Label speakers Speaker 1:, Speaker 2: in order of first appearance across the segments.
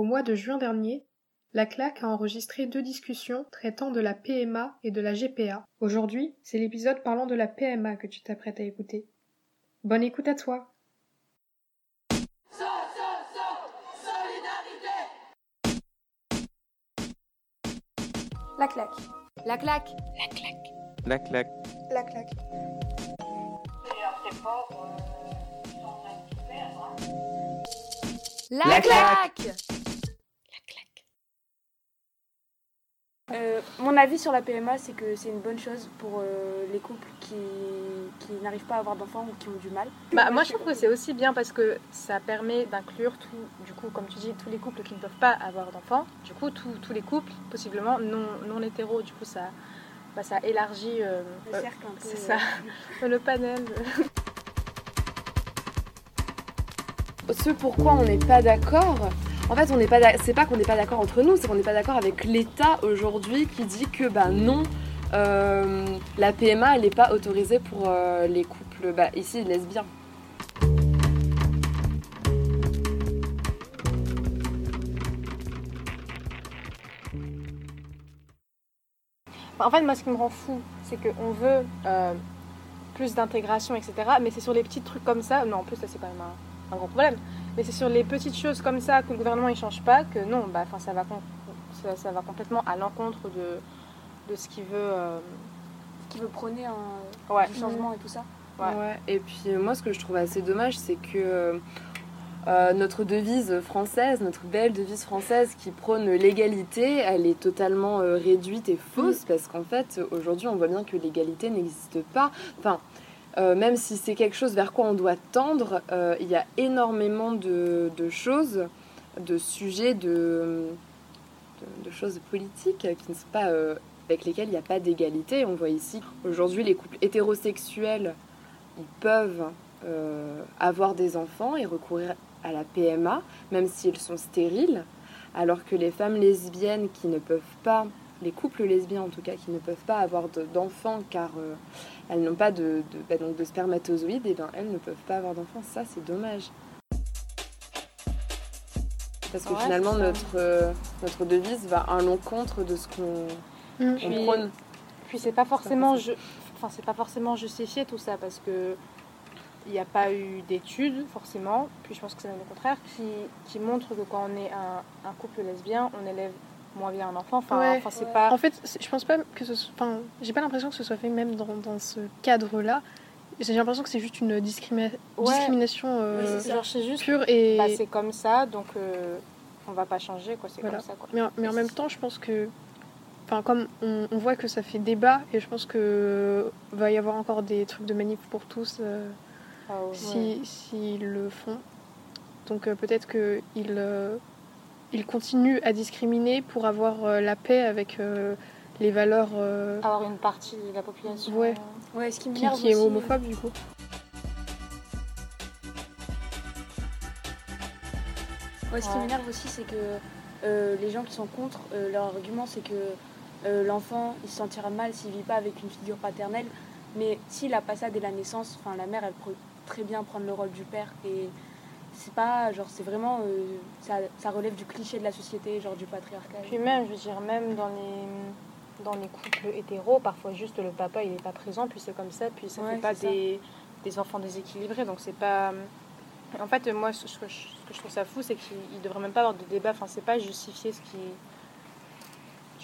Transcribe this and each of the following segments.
Speaker 1: Au mois de juin dernier, la claque a enregistré deux discussions traitant de la PMA et de la GPA. Aujourd'hui, c'est l'épisode parlant de la PMA que tu t'apprêtes à écouter. Bonne écoute à toi.
Speaker 2: La claque.
Speaker 3: La claque.
Speaker 4: La claque.
Speaker 5: La claque.
Speaker 2: La claque.
Speaker 3: La,
Speaker 5: La
Speaker 3: claque.
Speaker 2: Euh, mon avis sur la PMA, c'est que c'est une bonne chose pour euh, les couples qui, qui n'arrivent pas à avoir d'enfants ou qui ont du mal.
Speaker 1: Bah, moi, je trouve que c'est aussi bien parce que ça permet d'inclure tout, du coup, comme tu dis, tous les couples qui ne peuvent pas avoir d'enfants. Du coup, tous tous les couples, possiblement non, non hétéros. Du coup, ça, bah, ça élargit euh,
Speaker 2: Le cercle un peu.
Speaker 1: c'est ça. le panel.
Speaker 4: Ce pourquoi on n'est pas d'accord, en fait, on n'est pas, c'est pas qu'on n'est pas d'accord entre nous, c'est qu'on n'est pas d'accord avec l'État aujourd'hui qui dit que bah non, euh, la PMA elle n'est pas autorisée pour euh, les couples bah, ici lesbiens.
Speaker 1: Bah, En fait, moi, ce qui me rend fou, c'est qu'on veut euh, plus d'intégration, etc. Mais c'est sur les petits trucs comme ça. Non, en plus, ça, c'est quand même un, un gros problème. Mais c'est sur les petites choses comme ça que le gouvernement ne change pas que non, bah, enfin, ça, va ça, ça va complètement à l'encontre de, de ce qu'il veut. euh,
Speaker 2: qui veut prôner un
Speaker 1: Ouais.
Speaker 2: du changement et tout ça.
Speaker 1: Ouais.
Speaker 4: Et puis euh, moi, ce que je trouve assez dommage, c'est que euh, notre devise française, notre belle devise française qui prône l'égalité, elle est totalement euh, réduite et fausse parce qu'en fait, aujourd'hui, on voit bien que l'égalité n'existe pas. Enfin, euh, même si c'est quelque chose vers quoi on doit tendre, euh, il y a énormément de, choses, de sujets, de, choses politiques euh, avec lesquelles il n'y a pas d'égalité. On voit ici aujourd'hui les couples hétérosexuels, peuvent avoir des enfants et recourir à la PMA, même si elles sont stériles, alors que les femmes lesbiennes qui ne peuvent pas, les couples lesbiens en tout cas, qui ne peuvent pas avoir de- d'enfants car euh, elles n'ont pas de, de, bah, donc de spermatozoïdes, et ben elles ne peuvent pas avoir d'enfants. Ça, c'est dommage. Parce que
Speaker 1: Ouais,
Speaker 4: finalement, notre, euh, notre devise va à l'encontre de ce qu'on
Speaker 1: Mm.
Speaker 4: on
Speaker 1: Puis-
Speaker 4: prône.
Speaker 1: Puis c'est pas forcément, ju- enfin c'est pas forcément justifié tout ça parce que il n'y a pas eu d'études forcément. Puis je pense que c'est même le contraire qui, qui montre que quand on est un, un couple lesbien, on élève moins bien un enfant. Enfin,
Speaker 3: Ouais.
Speaker 1: enfin c'est
Speaker 2: Ouais.
Speaker 1: pas.
Speaker 3: En fait, je pense pas que ce soit. Enfin, j'ai pas l'impression que ce soit fait même dans, dans ce cadre-là. J'ai l'impression que c'est juste une
Speaker 1: Ouais.
Speaker 3: discrimination euh,
Speaker 2: Oui.
Speaker 1: Genre juste.
Speaker 3: pure et.
Speaker 1: Bah, c'est comme ça donc euh, on va pas changer quoi. C'est
Speaker 3: Voilà.
Speaker 1: comme ça quoi.
Speaker 3: mais, en- mais en même temps, je pense que. Enfin, comme on, on voit que ça fait débat, et je pense que va y avoir encore des trucs de manif pour tous euh,
Speaker 1: Ah,
Speaker 3: si s'ils le font. Donc euh, peut-être qu'ils euh, ils continuent à discriminer pour avoir euh, la paix avec euh, les valeurs euh,
Speaker 1: Avoir une partie de la population.
Speaker 3: Ouais.
Speaker 2: Ouais, ce qui
Speaker 3: qui,
Speaker 2: m'énerve
Speaker 3: qui est
Speaker 2: aussi,
Speaker 3: homophobe du coup.
Speaker 2: Ouais, ce qui m'énerve aussi, c'est que euh, les gens qui sont contre, euh, leur argument, c'est que euh, l'enfant, il se sentira mal s'il vit pas avec une figure paternelle. Mais s'il a pas ça dès la naissance, enfin, la mère, elle peut très bien prendre le rôle du père. Et c'est pas, genre, c'est vraiment, euh, ça, ça relève du cliché de la société, genre du patriarcat.
Speaker 1: Puis même, je veux dire, même dans les, dans les couples hétéros, parfois juste le papa il est pas présent, puis c'est comme ça, puis ça
Speaker 2: Ouais,
Speaker 1: fait pas des, des enfants déséquilibrés, donc c'est pas. En fait, moi, ce que je, ce que je trouve ça fou, c'est qu'il il devrait même pas avoir de débat, enfin, c'est pas justifié ce qui.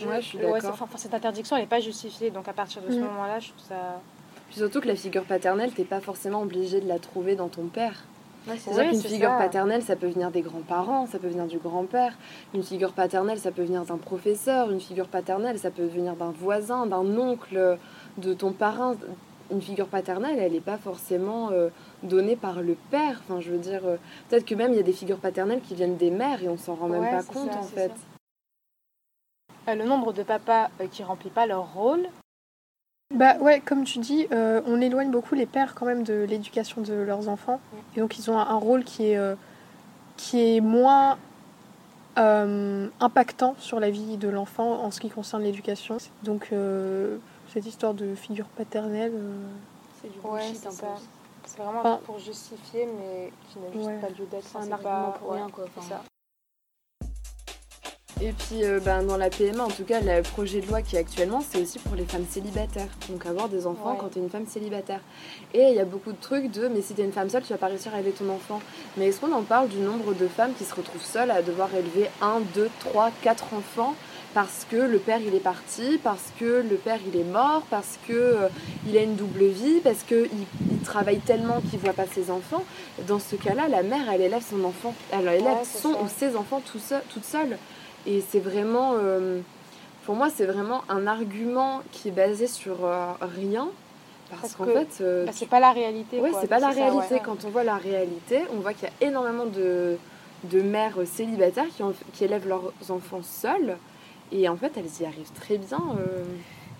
Speaker 4: Ouais, je suis
Speaker 1: enfin, enfin, cette interdiction, elle est pas justifiée, donc à partir de ce
Speaker 3: Mm.
Speaker 1: moment-là, je trouve ça.
Speaker 4: Puis surtout que la figure paternelle, t'es pas forcément obligé de la trouver dans ton père.
Speaker 2: Ouais, c'est
Speaker 4: qu'une figure
Speaker 1: ça.
Speaker 4: paternelle, ça peut venir des grands-parents, ça peut venir du grand-père. Une figure paternelle, ça peut venir d'un professeur. Une figure paternelle, ça peut venir d'un voisin, d'un oncle, de ton parrain. Une figure paternelle, elle n'est pas forcément euh, donnée par le père. Enfin, je veux dire, euh, peut-être que même il y a des figures paternelles qui viennent des mères et on s'en rend même pas compte
Speaker 1: ça,
Speaker 4: en fait.
Speaker 1: Euh, le nombre de papas euh, qui remplissent pas leur rôle,
Speaker 3: Bah ouais, comme tu dis, euh, on éloigne beaucoup les pères quand même de l'éducation de leurs enfants. Et donc ils ont un, rôle qui est, euh, qui est moins euh, impactant sur la vie de l'enfant en ce qui concerne l'éducation. Donc euh, cette histoire de figure paternelle, euh,
Speaker 2: c'est du
Speaker 1: Ouais,
Speaker 2: bullshit un peu.
Speaker 1: c'est vraiment
Speaker 3: Enfin-
Speaker 1: pour justifier, mais qui n'a juste
Speaker 3: Ouais.
Speaker 1: pas lieu d'être.
Speaker 2: C'est un argument
Speaker 1: pas-
Speaker 2: pour
Speaker 1: ouais,
Speaker 2: rien, quoi.
Speaker 1: c'est
Speaker 2: Enfin,
Speaker 1: ça.
Speaker 4: Et puis euh, ben, dans la PMA, en tout cas, le projet de loi qui est actuellement, c'est aussi pour les femmes célibataires. Donc avoir des enfants
Speaker 2: Ouais.
Speaker 4: quand tu es une femme célibataire. Et il y a beaucoup de trucs de mais si tu es une femme seule, tu vas pas réussir à élever ton enfant. Mais est-ce qu'on en parle du nombre de femmes qui se retrouvent seules à devoir élever 1, 2, 3, 4 enfants parce que le père il est parti, parce que le père il est mort, parce que euh, il a une double vie, parce que il, il travaille tellement qu'il voit pas ses enfants? Dans ce cas-là, la mère elle élève son enfant, elle élève
Speaker 2: Ouais,
Speaker 4: son
Speaker 2: ça.
Speaker 4: ou ses enfants tout seul, toute seule. Et c'est vraiment, euh, pour moi, c'est vraiment un argument qui est basé sur euh, rien. Parce,
Speaker 1: Parce
Speaker 4: qu'en
Speaker 1: que-
Speaker 4: fait, euh,
Speaker 1: Bah, c'est pas la réalité.
Speaker 4: ouais, c'est pas la
Speaker 1: ça,
Speaker 4: réalité.
Speaker 1: ouais.
Speaker 4: Quand on voit la réalité, on voit qu'il y a énormément de, de mères célibataires qui, ont- qui élèvent leurs enfants seules. Et en fait, elles y arrivent très bien. euh.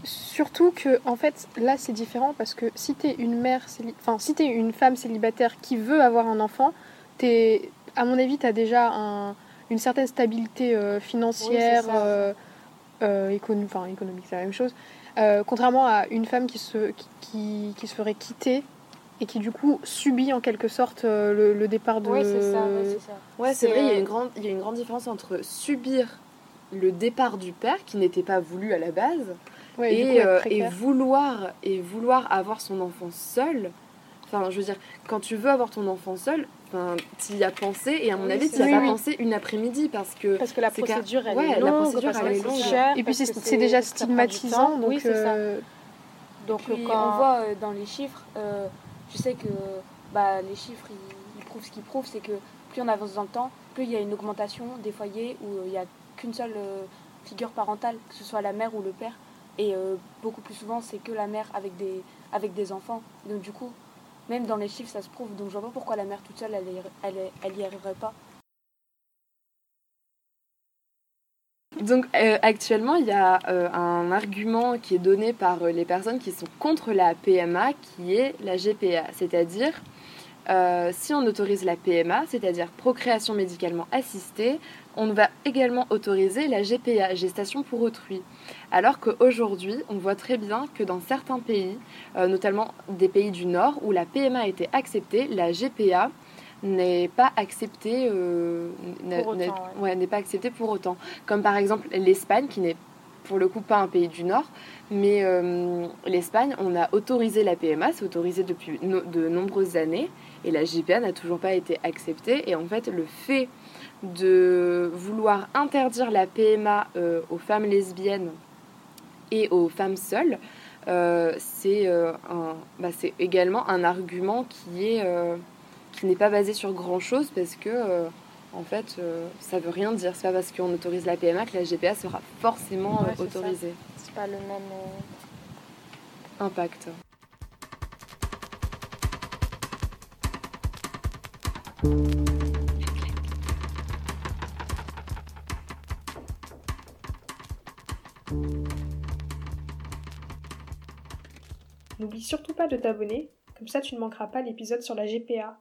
Speaker 3: Surtout que, en fait, là, c'est différent parce que si t'es une mère, enfin, si t'es une femme célibataire qui veut avoir un enfant, t'es, à mon avis, t'as déjà un- une certaine stabilité euh, financière,
Speaker 2: Oui,
Speaker 3: euh, euh, enfin, économique, c'est la même chose. Euh, contrairement à une femme qui se, qui, qui, qui se ferait quitter et qui, du coup, subit en quelque sorte euh, le, le départ de.
Speaker 2: Oui, c'est ça, ouais, c'est ça.
Speaker 4: Ouais, c'est
Speaker 2: C'est,
Speaker 4: vrai, il y, a une grande, il y a une grande différence entre subir le départ du père qui n'était pas voulu à la base
Speaker 3: Ouais,
Speaker 4: et,
Speaker 3: coup,
Speaker 4: euh, vouloir et vouloir avoir son enfant seul. Enfin, je veux dire, quand tu veux avoir ton enfant seul, enfin, tu y as pensé et à mon
Speaker 1: Oui,
Speaker 4: avis, tu y as
Speaker 3: ça.
Speaker 4: pas pensé une après-midi parce que
Speaker 1: Parce que la procédure, elle
Speaker 4: ouais,
Speaker 1: est
Speaker 4: la
Speaker 1: longue,
Speaker 4: procédure,
Speaker 1: parce
Speaker 4: elle
Speaker 1: que
Speaker 4: est longue.
Speaker 1: c'est cher,
Speaker 3: Et puis, c'est, déjà stigmatisant. Donc,
Speaker 1: oui, c'est ça.
Speaker 3: euh,
Speaker 1: Donc
Speaker 2: Puis
Speaker 1: quand...
Speaker 2: on voit euh, dans les chiffres, euh, je sais que bah, les chiffres ils, ils prouvent ce qu'ils prouvent, c'est que plus on avance dans le temps, plus il y a une augmentation des foyers où euh, il n'y a qu'une seule euh, figure parentale, que ce soit la mère ou le père. Et euh, beaucoup plus souvent, c'est que la mère avec des, avec des enfants. Donc du coup, même dans les chiffres, ça se prouve. Donc je vois pas pourquoi la mère toute seule, elle, elle, arriverait pas.
Speaker 4: Donc euh, actuellement, il y a euh, un argument qui est donné par euh, les personnes qui sont contre la PMA, qui est la GPA, c'est-à-dire euh, si on autorise la PMA, c'est-à-dire procréation médicalement assistée, on va également autoriser la GPA, gestation pour autrui. Alors qu'aujourd'hui, on voit très bien que dans certains pays, euh, notamment des pays du Nord, où la PMA a été acceptée, la GPA n'est pas acceptée, euh,
Speaker 1: ouais.
Speaker 4: ouais, n'est pas acceptée pour autant. Comme par exemple l'Espagne, qui n'est pour le coup pas un pays du Nord, mais l'Espagne, on a autorisé la PMA, c'est autorisé depuis no- de nombreuses années, et la GPA n'a toujours pas été acceptée. Et en fait, le fait de vouloir interdire la PMA euh, aux femmes lesbiennes et aux femmes seules, euh, c'est euh, bah, c'est également un argument qui est qui n'est pas basé sur grand chose parce que en fait ça veut rien dire. C'est pas parce qu'on autorise la PMA que la GPA sera forcément
Speaker 1: Ouais,
Speaker 4: autorisée.
Speaker 1: C'est pas le même...
Speaker 4: Impact.
Speaker 5: N'oublie surtout pas de t'abonner, comme ça tu ne manqueras pas l'épisode sur la GPA.